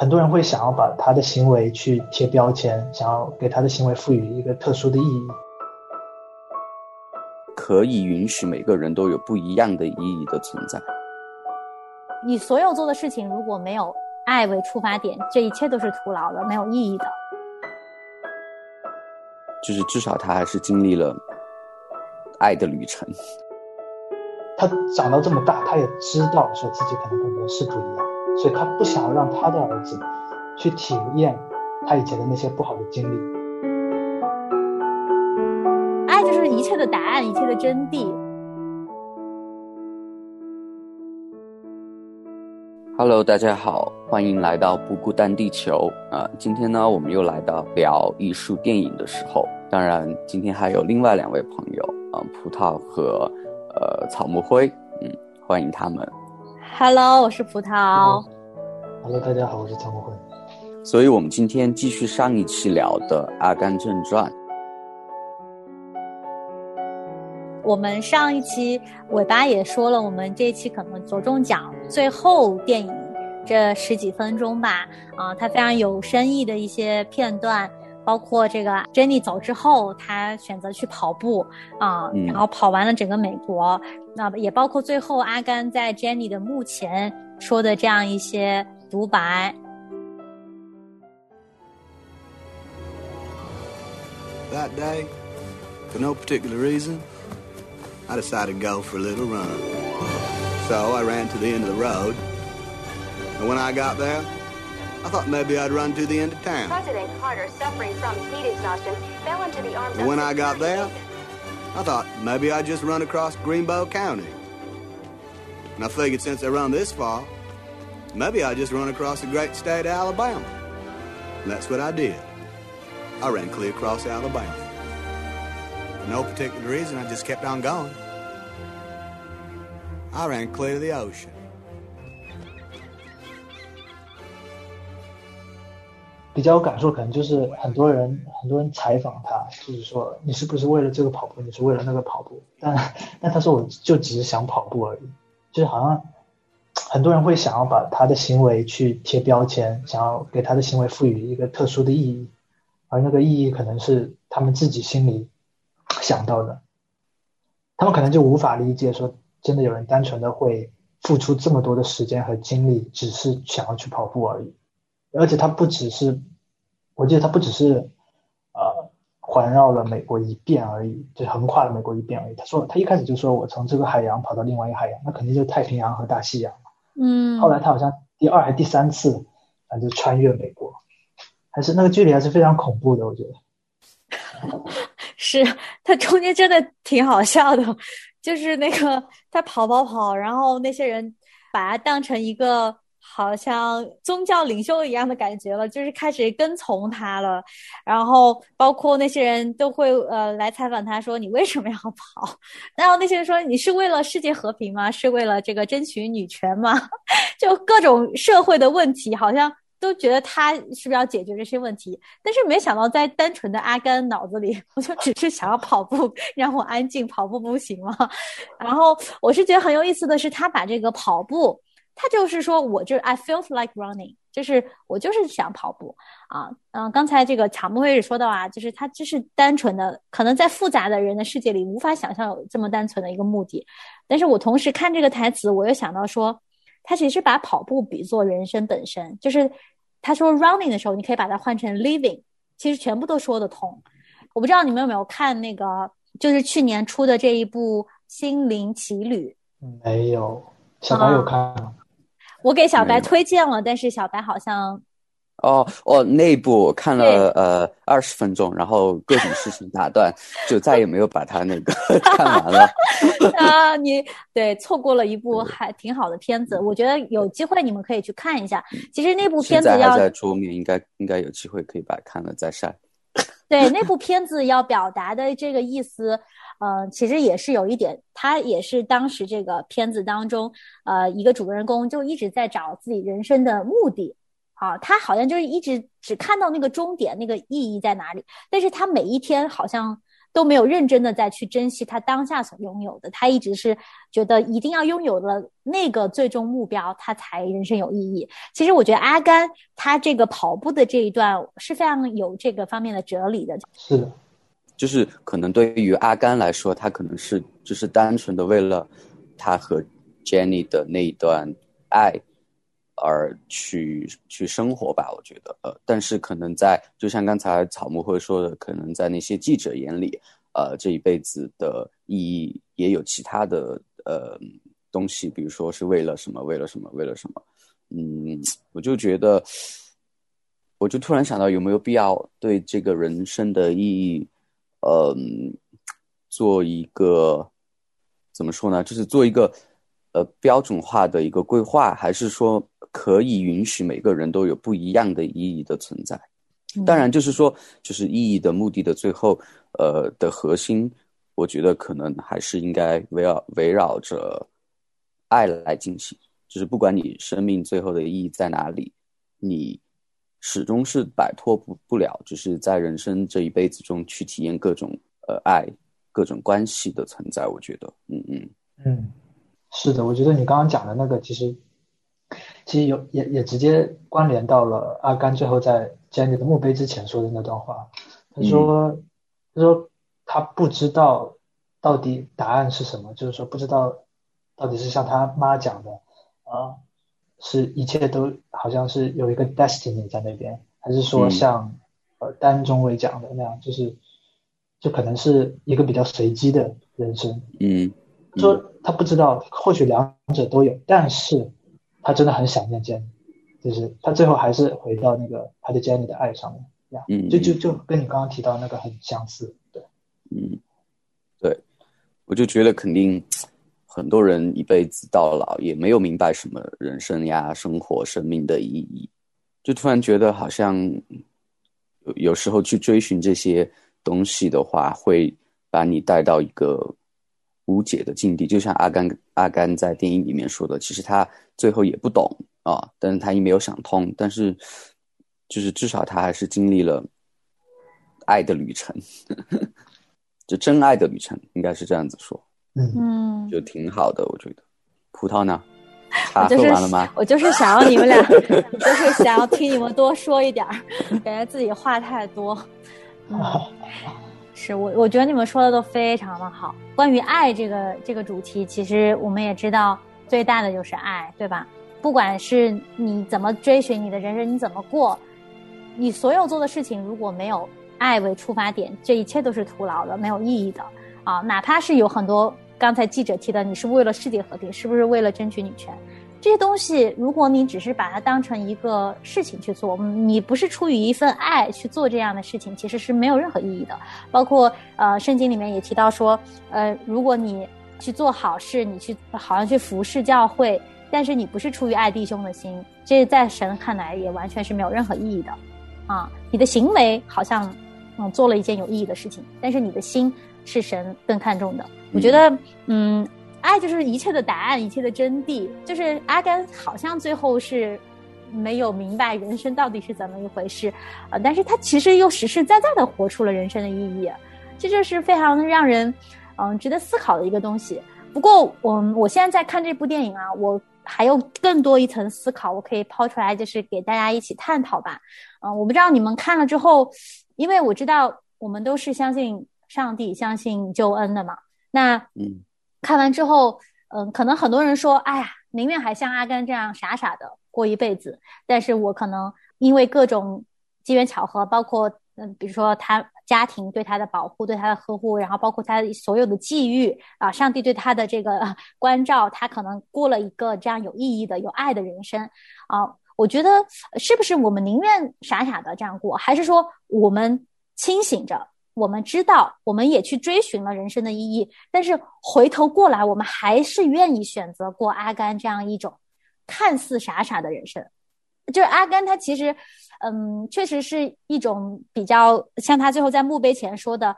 很多人会想要把他的行为去贴标签，想要给他的行为赋予一个特殊的意义。可以允许每个人都有不一样的意义的存在。你所有做的事情如果没有爱为出发点，这一切都是徒劳的，没有意义的。就是至少他还是经历了爱的旅程。他长到这么大，他也知道说自己可能跟别人是不一样。所以他不想让他的儿子去体验他以前的那些不好的经历。爱就是一切的答案，一切的真谛。Hello，大家好，欢迎来到不孤单地球啊！今天呢，我们又来到聊艺术电影的时候。当然，今天还有另外两位朋友啊，葡萄和呃草木灰，嗯，欢迎他们。Hello，我是葡萄。Hello，大家好，我是曹国辉。所以，我们今天继续上一期聊的《阿甘正传》。我们上一期尾巴也说了，我们这一期可能着重讲最后电影这十几分钟吧。啊，它非常有深意的一些片段。包括这个 Jenny 走之后，他选择去跑步啊，然后跑完了整个美国。那也包括最后阿甘在 Jenny 的墓前说的这样一些独白。That day, for no particular reason, I decided to go for a little run. So I ran to the end of the road, and when I got there. I thought maybe I'd run to the end of town. President Carter, suffering from heat exhaustion, fell into the arms and when I got there, I thought maybe I'd just run across Greenbow County. And I figured since I run this far, maybe I'd just run across the great state of Alabama. And that's what I did. I ran clear across Alabama. For no particular reason, I just kept on going. I ran clear to the ocean. 比较有感受，可能就是很多人很多人采访他，就是说你是不是为了这个跑步，你是为了那个跑步？但但他说我就只是想跑步而已，就是好像很多人会想要把他的行为去贴标签，想要给他的行为赋予一个特殊的意义，而那个意义可能是他们自己心里想到的，他们可能就无法理解说真的有人单纯的会付出这么多的时间和精力，只是想要去跑步而已。而且他不只是，我记得他不只是，呃，环绕了美国一遍而已，就横跨了美国一遍而已。他说他一开始就说我从这个海洋跑到另外一个海洋，那肯定就是太平洋和大西洋嘛。嗯。后来他好像第二还第三次，啊，就穿越美国，还是那个距离还是非常恐怖的，我觉得。是他中间真的挺好笑的，就是那个他跑跑跑，然后那些人把他当成一个。好像宗教领袖一样的感觉了，就是开始跟从他了，然后包括那些人都会呃来采访他说你为什么要跑？然后那些人说你是为了世界和平吗？是为了这个争取女权吗？就各种社会的问题，好像都觉得他是不是要解决这些问题？但是没想到在单纯的阿甘脑子里，我就只是想要跑步，让我安静跑步不行吗？然后我是觉得很有意思的是，他把这个跑步。他就是说，我就 I felt like running，就是我就是想跑步啊，嗯，刚才这个草木也说到啊，就是他就是单纯的，可能在复杂的人的世界里无法想象有这么单纯的一个目的。但是我同时看这个台词，我又想到说，他其实把跑步比作人生本身，就是他说 running 的时候，你可以把它换成 living，其实全部都说得通。我不知道你们有没有看那个，就是去年出的这一部《心灵奇旅》？没有，小白有看吗？我给小白推荐了，但是小白好像，哦哦，那部看了呃二十分钟，然后各种事情打断，就再也没有把它那个 看完了。啊，你对错过了一部还挺好的片子，我觉得有机会你们可以去看一下。其实那部片子要在桌面，应该应该有机会可以把它看了再晒。对，那部片子要表达的这个意思。嗯，其实也是有一点，他也是当时这个片子当中，呃，一个主人公就一直在找自己人生的目的，啊，他好像就是一直只看到那个终点，那个意义在哪里，但是他每一天好像。都没有认真的再去珍惜他当下所拥有的，他一直是觉得一定要拥有了那个最终目标，他才人生有意义。其实我觉得阿甘他这个跑步的这一段是非常有这个方面的哲理的。是的，就是可能对于阿甘来说，他可能是就是单纯的为了他和 Jenny 的那一段爱。而去去生活吧，我觉得，呃，但是可能在，就像刚才草木会说的，可能在那些记者眼里，呃，这一辈子的意义也有其他的呃东西，比如说是为了什么，为了什么，为了什么，嗯，我就觉得，我就突然想到，有没有必要对这个人生的意义，嗯，做一个怎么说呢？就是做一个呃标准化的一个规划，还是说？可以允许每个人都有不一样的意义的存在，当然就是说，就是意义的目的的最后，呃的核心，我觉得可能还是应该围绕围绕着爱来进行。就是不管你生命最后的意义在哪里，你始终是摆脱不不了，就是在人生这一辈子中去体验各种呃爱、各种关系的存在。我觉得，嗯嗯嗯，是的，我觉得你刚刚讲的那个其实。其实有也也直接关联到了阿甘最后在 Jenny 的墓碑之前说的那段话。他说：“他说他不知道到底答案是什么，就是说不知道到底是像他妈讲的啊，是一切都好像是有一个 destiny 在那边，还是说像呃丹中伟讲的那样，就是就可能是一个比较随机的人生。”嗯，说他不知道，或许两者都有，但是。他真的很想念 Jenny，就是他最后还是回到那个他对 Jenny 的爱上面，呀，嗯，就就就跟你刚刚提到那个很相似，对，嗯，对，我就觉得肯定很多人一辈子到老也没有明白什么人生呀、生活、生命的意义，就突然觉得好像有有时候去追寻这些东西的话，会把你带到一个。无解的境地，就像阿甘阿甘在电影里面说的，其实他最后也不懂啊，但是他也没有想通，但是就是至少他还是经历了爱的旅程，就真爱的旅程，应该是这样子说，嗯，就挺好的，我觉得。葡萄呢？茶喝完了吗？我就是想要你们俩，就是想要听你们多说一点儿，感觉自己话太多。是我，我觉得你们说的都非常的好。关于爱这个这个主题，其实我们也知道，最大的就是爱，对吧？不管是你怎么追寻你的人生，你怎么过，你所有做的事情，如果没有爱为出发点，这一切都是徒劳的，没有意义的啊！哪怕是有很多刚才记者提的，你是为了世界和平，是不是为了争取女权？这些东西，如果你只是把它当成一个事情去做，你不是出于一份爱去做这样的事情，其实是没有任何意义的。包括呃，圣经里面也提到说，呃，如果你去做好事，你去好像去服侍教会，但是你不是出于爱弟兄的心，这在神看来也完全是没有任何意义的。啊，你的行为好像嗯做了一件有意义的事情，但是你的心是神更看重的。我觉得嗯。爱就是一切的答案，一切的真谛。就是阿甘好像最后是没有明白人生到底是怎么一回事，呃，但是他其实又实实在在的活出了人生的意义，这就是非常让人嗯值得思考的一个东西。不过我我现在在看这部电影啊，我还有更多一层思考，我可以抛出来，就是给大家一起探讨吧。嗯，我不知道你们看了之后，因为我知道我们都是相信上帝、相信救恩的嘛，那嗯。看完之后，嗯，可能很多人说，哎呀，宁愿还像阿甘这样傻傻的过一辈子。但是我可能因为各种机缘巧合，包括嗯，比如说他家庭对他的保护、对他的呵护，然后包括他所有的际遇啊，上帝对他的这个 关照，他可能过了一个这样有意义的、有爱的人生啊。我觉得是不是我们宁愿傻傻的这样过，还是说我们清醒着？我们知道，我们也去追寻了人生的意义，但是回头过来，我们还是愿意选择过阿甘这样一种看似傻傻的人生。就是阿甘，他其实，嗯，确实是一种比较像他最后在墓碑前说的，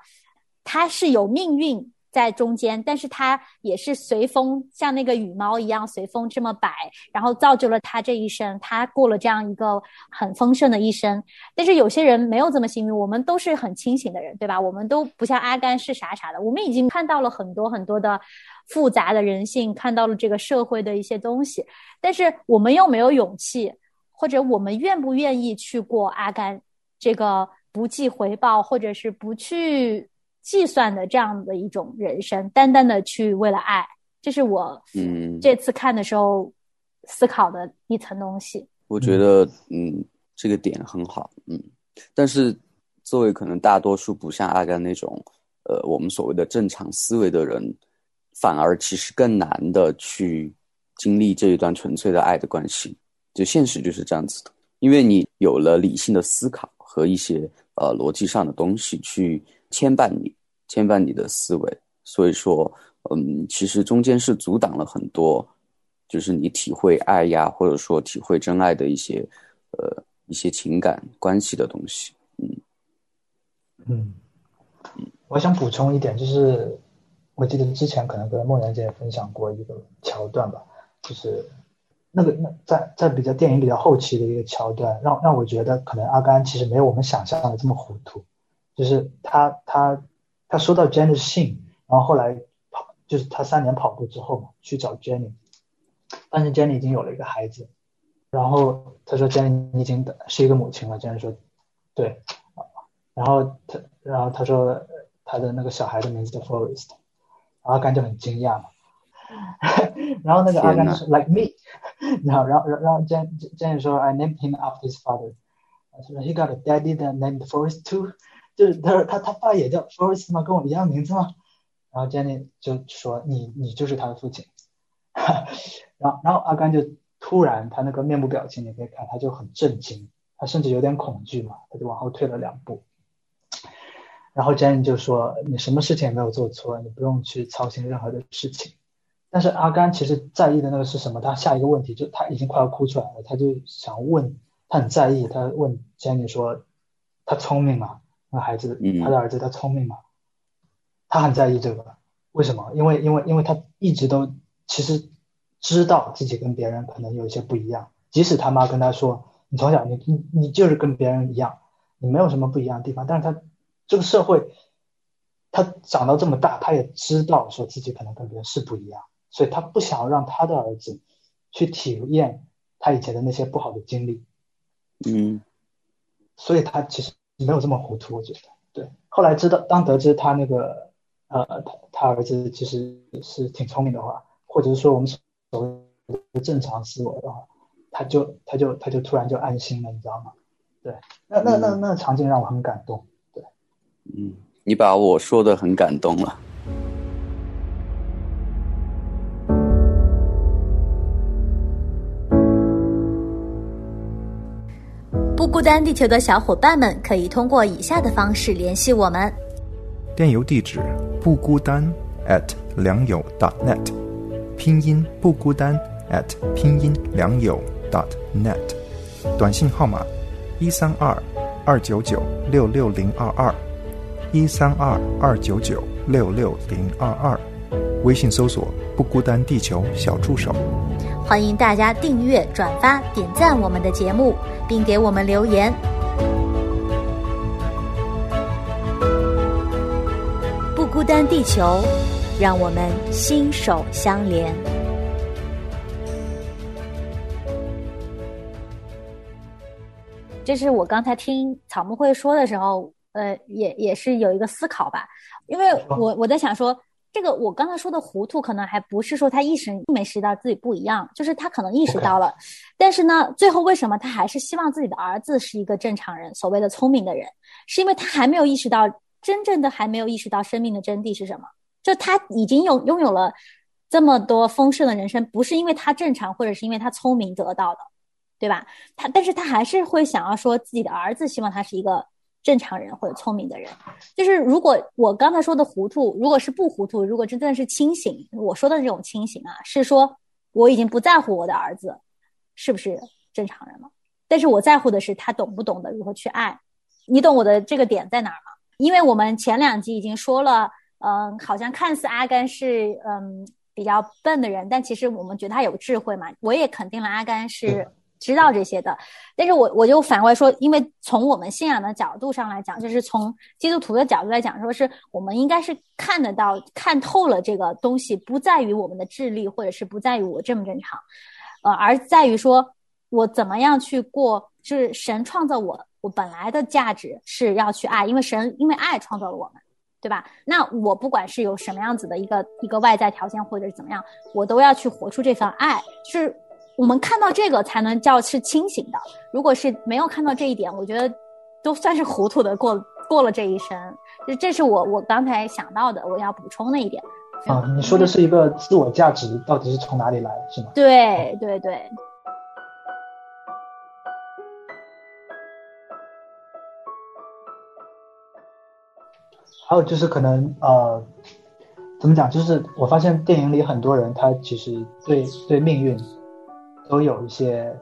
他是有命运在中间，但是他也是随风，像那个羽毛一样随风这么摆，然后造就了他这一生，他过了这样一个很丰盛的一生。但是有些人没有这么幸运，我们都是很清醒的人，对吧？我们都不像阿甘是傻傻的，我们已经看到了很多很多的复杂的人性，看到了这个社会的一些东西，但是我们又没有勇气，或者我们愿不愿意去过阿甘这个不计回报，或者是不去。计算的这样的一种人生，单单的去为了爱，这是我嗯这次看的时候思考的一层东西。我觉得嗯这个点很好，嗯，但是作为可能大多数不像阿甘那种呃我们所谓的正常思维的人，反而其实更难的去经历这一段纯粹的爱的关系。就现实就是这样子的，因为你有了理性的思考和一些呃逻辑上的东西去。牵绊你，牵绊你的思维，所以说，嗯，其实中间是阻挡了很多，就是你体会爱呀，或者说体会真爱的一些，呃，一些情感关系的东西，嗯，嗯，我想补充一点，就是我记得之前可能跟梦然姐也分享过一个桥段吧，就是那个那在在比较电影比较后期的一个桥段，让让我觉得可能阿甘其实没有我们想象的这么糊涂。就是他他他收到 Jenny 的信，然后后来跑，就是他三年跑步之后嘛，去找 Jenny，发现 Jenny 已经有了一个孩子，然后他说 Jenny 你已经是一个母亲了，Jenny 说对，然后他然后他说他的那个小孩的名字叫 Forest，阿甘就很惊讶嘛，然后那个阿甘就说 Like me，然后然后然后 Jenny Jenny 说 I named him after his father，他说 He got a daddy that named Forest too。就是他说他他爸也叫 Forest 吗？跟我一样名字吗？然后 Jenny 就说你你就是他的父亲。然后然后阿甘就突然他那个面部表情你可以看，他就很震惊，他甚至有点恐惧嘛，他就往后退了两步。然后 Jenny 就说你什么事情也没有做错，你不用去操心任何的事情。但是阿甘其实在意的那个是什么？他下一个问题就他已经快要哭出来了，他就想问，他很在意，他问 Jenny 说他聪明吗？那孩子，他的儿子，他聪明吗？他很在意这个，为什么？因为，因为，因为他一直都其实知道自己跟别人可能有一些不一样，即使他妈跟他说，你从小你你你就是跟别人一样，你没有什么不一样的地方。但是他这个社会，他长到这么大，他也知道说自己可能跟别人是不一样，所以他不想让他的儿子去体验他以前的那些不好的经历。嗯，所以他其实。没有这么糊涂，我觉得。对，后来知道，当得知他那个，呃，他他儿子其实是挺聪明的话，或者是说我们所谓的正常思维的话，他就他就他就突然就安心了，你知道吗？对，那那那那场景让我很感动。对，嗯，你把我说的很感动了。孤单地球的小伙伴们可以通过以下的方式联系我们：电邮地址不孤单 at 良友 dot net，拼音不孤单 at 拼音良友 dot net，短信号码一三二二九九六六零二二。一三二二九九六六零二二，微信搜索不孤单地球小助手。欢迎大家订阅、转发、点赞我们的节目。并给我们留言。不孤单，地球，让我们心手相连。这是我刚才听草木会说的时候，呃，也也是有一个思考吧，因为我我在想说。这个我刚才说的糊涂，可能还不是说他意识没识到自己不一样，就是他可能意识到了，但是呢，最后为什么他还是希望自己的儿子是一个正常人，所谓的聪明的人，是因为他还没有意识到真正的还没有意识到生命的真谛是什么？就他已经有拥有了这么多丰盛的人生，不是因为他正常或者是因为他聪明得到的，对吧？他但是他还是会想要说自己的儿子希望他是一个。正常人或者聪明的人，就是如果我刚才说的糊涂，如果是不糊涂，如果真正是清醒，我说的这种清醒啊，是说我已经不在乎我的儿子是不是正常人了，但是我在乎的是他懂不懂得如何去爱。你懂我的这个点在哪儿吗？因为我们前两集已经说了，嗯，好像看似阿甘是嗯比较笨的人，但其实我们觉得他有智慧嘛。我也肯定了阿甘是知道这些的，但是我我就反过来说，因为从我们信仰的角度上来讲，就是从基督徒的角度来讲，说是我们应该是看得到、看透了这个东西，不在于我们的智力，或者是不在于我正不正常，呃，而在于说我怎么样去过，就是神创造我。我本来的价值是要去爱，因为神因为爱创造了我们，对吧？那我不管是有什么样子的一个一个外在条件，或者是怎么样，我都要去活出这份爱。是我们看到这个才能叫是清醒的。如果是没有看到这一点，我觉得都算是糊涂的过过了这一生。就这是我我刚才想到的，我要补充的一点。啊，你说的是一个自我价值到底是从哪里来，是吗？对对对。还有就是可能呃，怎么讲？就是我发现电影里很多人他其实对对命运都有一些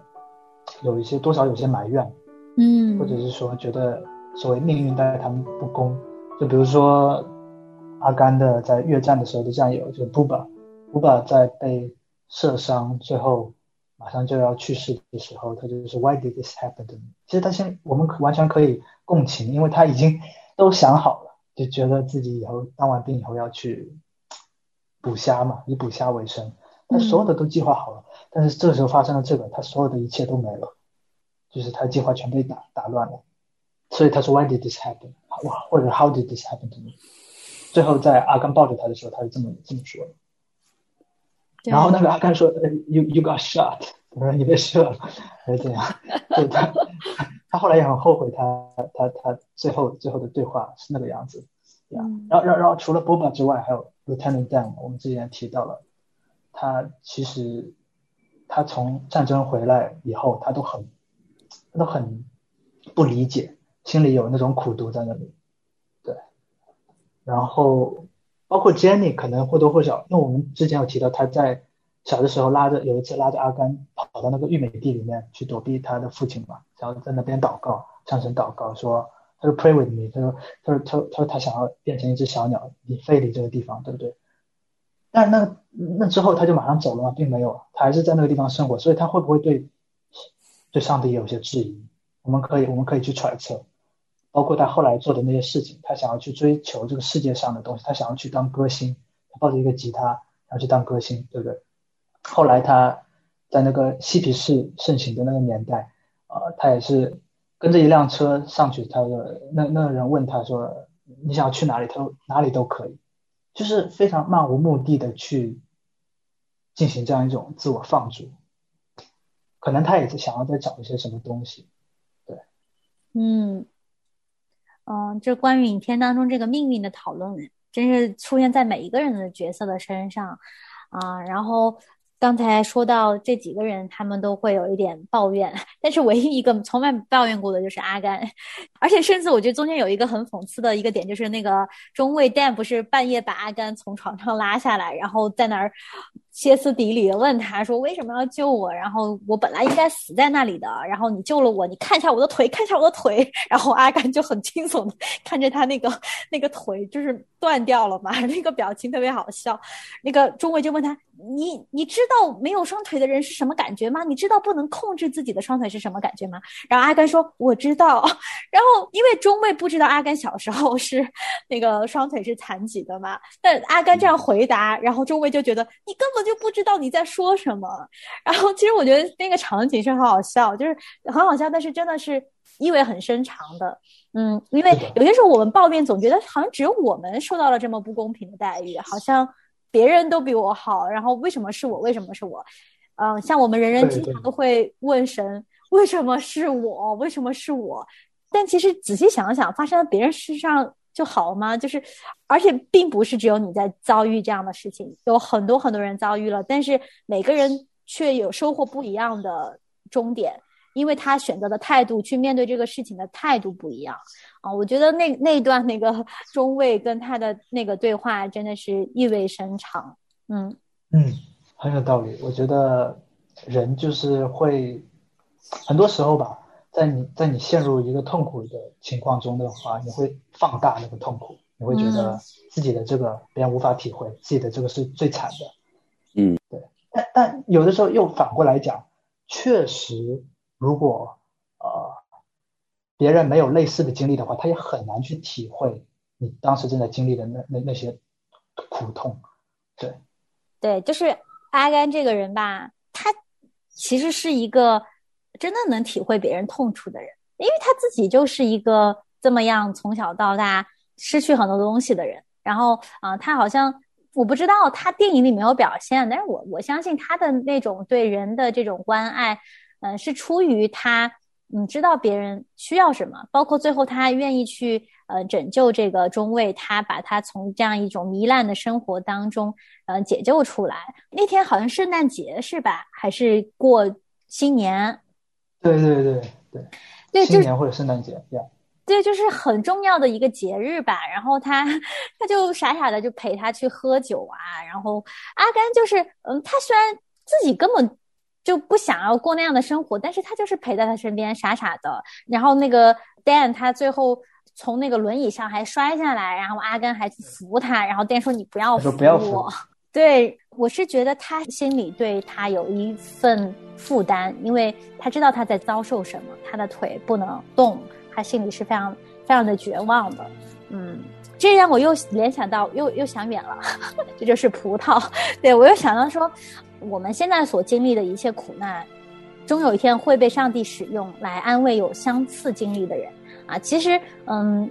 有一些多少有些埋怨，嗯，或者是说觉得所谓命运待他们不公。就比如说阿甘的在越战的时候的战友，就是 Buba，Buba 在被射伤最后马上就要去世的时候，他就是 Why did this happen to me？其实他现我们完全可以共情，因为他已经都想好了。就觉得自己以后当完兵以后要去捕虾嘛，以捕虾为生，他所有的都计划好了。但是这个时候发生了这个，他所有的一切都没了，就是他计划全被打打乱了。所以他说 Why did this happen？哇，或者 How did this happen to me？最后在阿甘抱着他的时候，他是这么这么说的。然后那个阿甘说：“You you got shot。”我说：“你被射了。”还是这样？就他。他后来也很后悔，他他他最后最后的对话是那个样子，呀，然后然后然后除了 Boba 之外，还有 Lieutenant Dan，我们之前提到了，他其实他从战争回来以后，他都很他都很不理解，心里有那种苦毒在那里，对，然后包括 Jenny 可能或多或少，因为我们之前有提到他在。小的时候拉着有一次拉着阿甘跑到那个玉美地里面去躲避他的父亲嘛，然后在那边祷告，向神祷告说，他说 Pray with me，他说他说他他说他想要变成一只小鸟，你飞离这个地方，对不对？但那那之后他就马上走了吗？并没有，他还是在那个地方生活，所以他会不会对对上帝有些质疑？我们可以我们可以去揣测，包括他后来做的那些事情，他想要去追求这个世界上的东西，他想要去当歌星，抱着一个吉他，然后去当歌星，对不对？后来他在那个嬉皮士盛行的那个年代，呃，他也是跟着一辆车上去。他的那那个人问他说：“你想要去哪里？”他说：“哪里都可以。”就是非常漫无目的的去进行这样一种自我放逐。可能他也是想要再找一些什么东西。对，嗯，嗯，这关于影片当中这个命运的讨论，真是出现在每一个人的角色的身上啊，然后。刚才说到这几个人，他们都会有一点抱怨，但是唯一一个从来抱怨过的就是阿甘，而且甚至我觉得中间有一个很讽刺的一个点，就是那个中尉 Dan 不是半夜把阿甘从床上拉下来，然后在那儿。歇斯底里的问他说：“为什么要救我？然后我本来应该死在那里的。然后你救了我，你看一下我的腿，看一下我的腿。然后阿甘就很惊悚的看着他那个那个腿，就是断掉了嘛，那个表情特别好笑。那个中尉就问他：你你知道没有双腿的人是什么感觉吗？你知道不能控制自己的双腿是什么感觉吗？然后阿甘说：我知道。然后因为中尉不知道阿甘小时候是那个双腿是残疾的嘛，但阿甘这样回答，然后中尉就觉得你根本就。不知道你在说什么，然后其实我觉得那个场景是很好笑，就是很好笑，但是真的是意味很深长的。嗯，因为有些时候我们抱怨，总觉得好像只有我们受到了这么不公平的待遇，好像别人都比我好，然后为什么是我？为什么是我？嗯，像我们人人经常都会问神，为什么是我？为什么是我？但其实仔细想想，发生在别人身上。就好吗？就是，而且并不是只有你在遭遇这样的事情，有很多很多人遭遇了，但是每个人却有收获不一样的终点，因为他选择的态度去面对这个事情的态度不一样啊。我觉得那那段那个 中尉跟他的那个对话真的是意味深长。嗯嗯，很有道理。我觉得人就是会很多时候吧。在你在你陷入一个痛苦的情况中的话，你会放大那个痛苦，你会觉得嗯自己的这个别人无法体会，自己的这个是最惨的。嗯，对。但但有的时候又反过来讲，确实，如果呃别人没有类似的经历的话，他也很难去体会你当时正在经历的那那那些苦痛。对，对，就是阿甘这个人吧，他其实是一个真的能体会别人痛处的人，因为他自己就是一个这么样从小到大失去很多东西的人。然后啊、他好像我不知道他电影里没有表现，但是我我相信他的那种对人的这种关爱，嗯、是出于他嗯知道别人需要什么，包括最后他愿意去呃拯救这个中尉，他把他从这样一种糜烂的生活当中呃解救出来。那天好像圣诞节是吧？还是过新年？对对对对，对，就是新年或者圣诞节呀。对，就是很重要的一个节日吧。然后他他就傻傻的就陪他去喝酒啊。然后阿甘就是，嗯，他虽然自己根本就不想要过那样的生活，但是他就是陪在他身边，傻傻的。然后那个 Dan 他最后从那个轮椅上还摔下来，然后阿甘还去扶他，然后 Dan 说你不要扶我。对，我是觉得他心里对他有一份负担，因为他知道他在遭受什么，他的腿不能动，他心里是非常非常的绝望的。嗯，这让我又联想到，又又想远了，这就是葡萄。对我又想到说，我们现在所经历的一切苦难，终有一天会被上帝使用来安慰有相似经历的人啊。其实，嗯，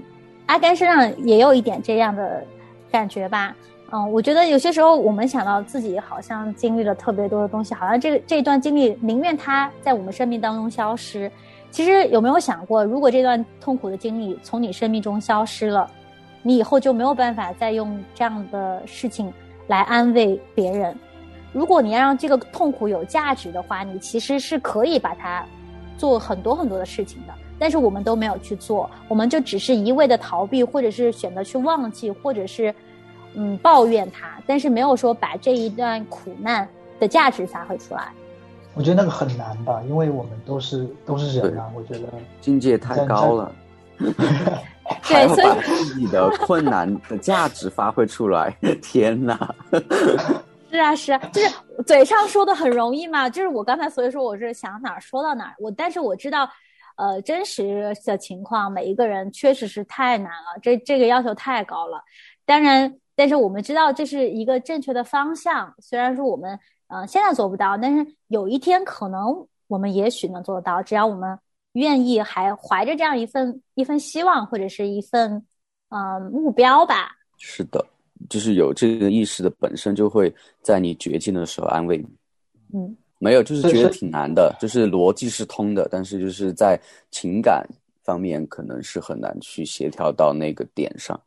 阿甘身上也有一点这样的感觉吧。嗯，我觉得有些时候我们想到自己好像经历了特别多的东西，好像这个这一段经历宁愿它在我们生命当中消失。其实有没有想过，如果这段痛苦的经历从你生命中消失了，你以后就没有办法再用这样的事情来安慰别人。如果你要让这个痛苦有价值的话，你其实是可以把它做很多很多的事情的。但是我们都没有去做，我们就只是一味的逃避，或者是选择去忘记，或者是嗯抱怨他，但是没有说把这一段苦难的价值发挥出来。我觉得那个很难吧，因为我们都是都是人啊。我觉得境界太高了，还要对所以把自己的困难的价值发挥出来。天哪！是啊，是啊，就是嘴上说的很容易嘛。就是我刚才所以说我是想哪儿说到哪儿，我但是我知道，呃，真实的情况每一个人确实是太难了，这这个要求太高了。当然，但是我们知道这是一个正确的方向，虽然说我们呃现在做不到，但是有一天可能我们也许能做到，只要我们愿意，还怀着这样一份一份希望或者是一份呃目标吧。是的，就是有这个意识的本身，就会在你绝境的时候安慰你。嗯，没有，就是觉得挺难的，就是逻辑是通的，但是就是在情感方面可能是很难去协调到那个点上。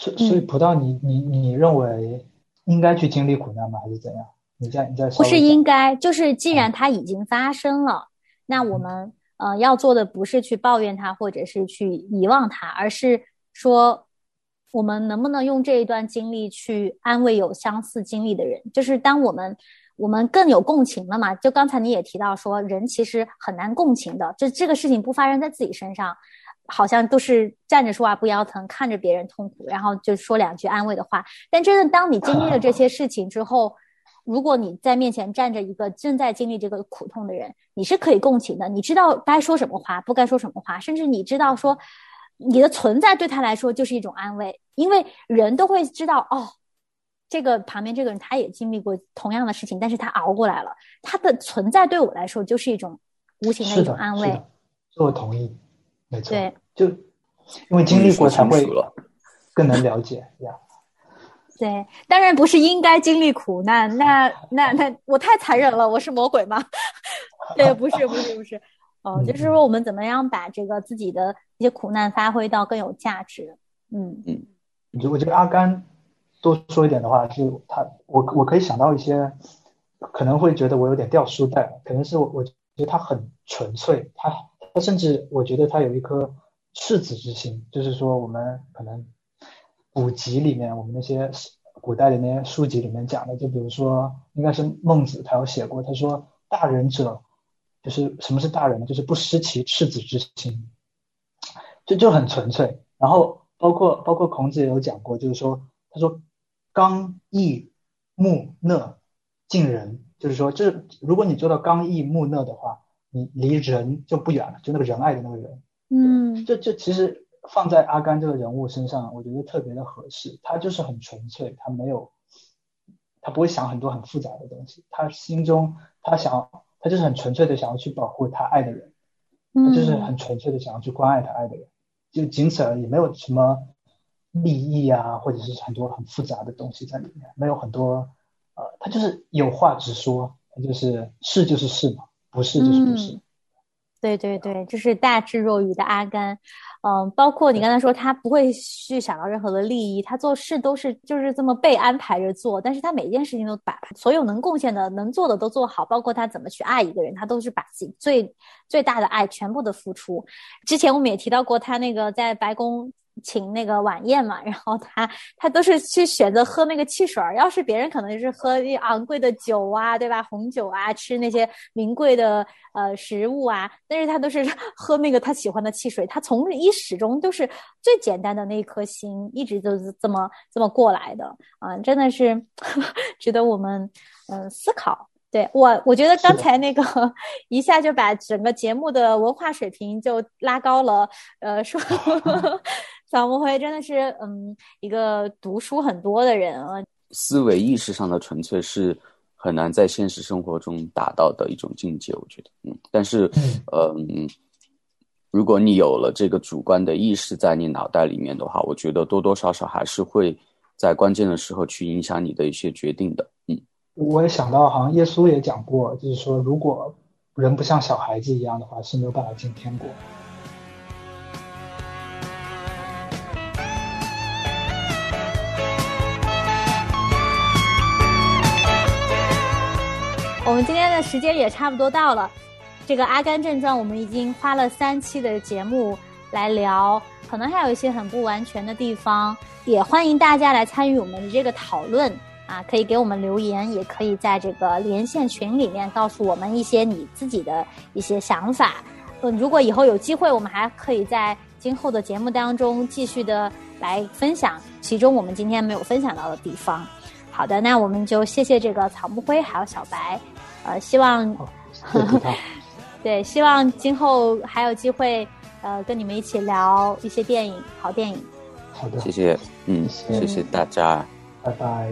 所所以葡萄你，你你认为应该去经历苦难吗？还是怎样？你再你再稍不是应该，就是既然它已经发生了，那我们呃要做的不是去抱怨它，或者是去遗忘它，而是说我们能不能用这一段经历去安慰有相似经历的人？就是当我们我们更有共情了嘛？就刚才你也提到说，人其实很难共情的，就这个事情不发生在自己身上。好像都是站着说话不腰疼，看着别人痛苦，然后就说两句安慰的话。但真的，当你经历了这些事情之后，如果你在面前站着一个正在经历这个苦痛的人，你是可以共情的，你知道该说什么话，不该说什么话，甚至你知道说你的存在对他来说就是一种安慰，因为人都会知道哦，这个旁边这个人他也经历过同样的事情，但是他熬过来了，他的存在对我来说就是一种无形的一种安慰我同意，没错。对，就因为经历过才会更能了解呀。对，当然不是应该经历苦难，那 那那我太残忍了，我是魔鬼吗？对，不是不是不是，哦，嗯就是说我们怎么样把这个自己的一些苦难发挥到更有价值。嗯我觉得我觉得阿甘多说一点的话，就他我我可以想到一些可能会觉得我有点掉书袋，可能是我我觉得他很纯粹，他他他甚至我觉得他有一颗赤子之心，就是说我们可能古籍里面我们那些古代的那些书籍里面讲的，就比如说应该是孟子他有写过，他说大人者就是什么是大人呢？就是不失其赤子之心，这就很纯粹。然后包括包括孔子也有讲过，就是说他说刚毅木讷近人，就是说就是如果你做到刚毅木讷的话，你离人就不远了，就那个仁爱的那个人。嗯这这其实放在阿甘这个人物身上，我觉得特别的合适。他就是很纯粹，他没有，他不会想很多很复杂的东西。他心中他想，他就是很纯粹的想要去保护他爱的人，他嗯，就是很纯粹的想要去关爱他爱的人，就仅此而已，没有什么利益啊，或者是很多很复杂的东西在里面，没有很多呃，他就是有话直说，他就是是就是是嘛，不是就是不是。嗯对对对，就是大智若愚的阿甘，嗯，包括你刚才说他不会去想到任何的利益，他做事都是就是这么被安排着做，但是他每一件事情都把所有能贡献的、能做的都做好，包括他怎么去爱一个人，他都是把自己最最大的爱全部的付出。之前我们也提到过，他那个在白宫。请那个晚宴嘛，然后他他都是去选择喝那个汽水儿，要是别人可能是喝昂贵的酒啊，对吧？红酒啊，吃那些名贵的呃食物啊，但是他都是 喝那个他喜欢的汽水，他从一始终都是最简单的那一颗心，一直都是这么这么过来的啊、真的是 值得我们嗯、呃思考。对我，我觉得刚才那个 一下就把整个节目的文化水平就拉高了。呃，说草木灰真的是嗯一个读书很多的人啊，思维意识上的纯粹是很难在现实生活中达到的一种境界，我觉得，嗯，但是，嗯，如果你有了这个主观的意识在你脑袋里面的话，我觉得多多少少还是会在关键的时候去影响你的一些决定的，嗯。我也想到，好像耶稣也讲过，就是说，如果人不像小孩子一样的话，是没有办法进天国。们今天的时间也差不多到了，这个《阿甘正传》我们已经花了三期的节目来聊，可能还有一些很不完全的地方，也欢迎大家来参与我们的这个讨论啊，可以给我们留言，也可以在这个连线群里面告诉我们一些你自己的一些想法。嗯，如果以后有机会，我们还可以在今后的节目当中继续的来分享其中我们今天没有分享到的地方。好的，那我们就谢谢这个草木灰还有小白，呃，希望，对，希望今后还有机会呃跟你们一起聊一些电影，好电影。好的，谢谢。嗯，谢谢大家。拜拜。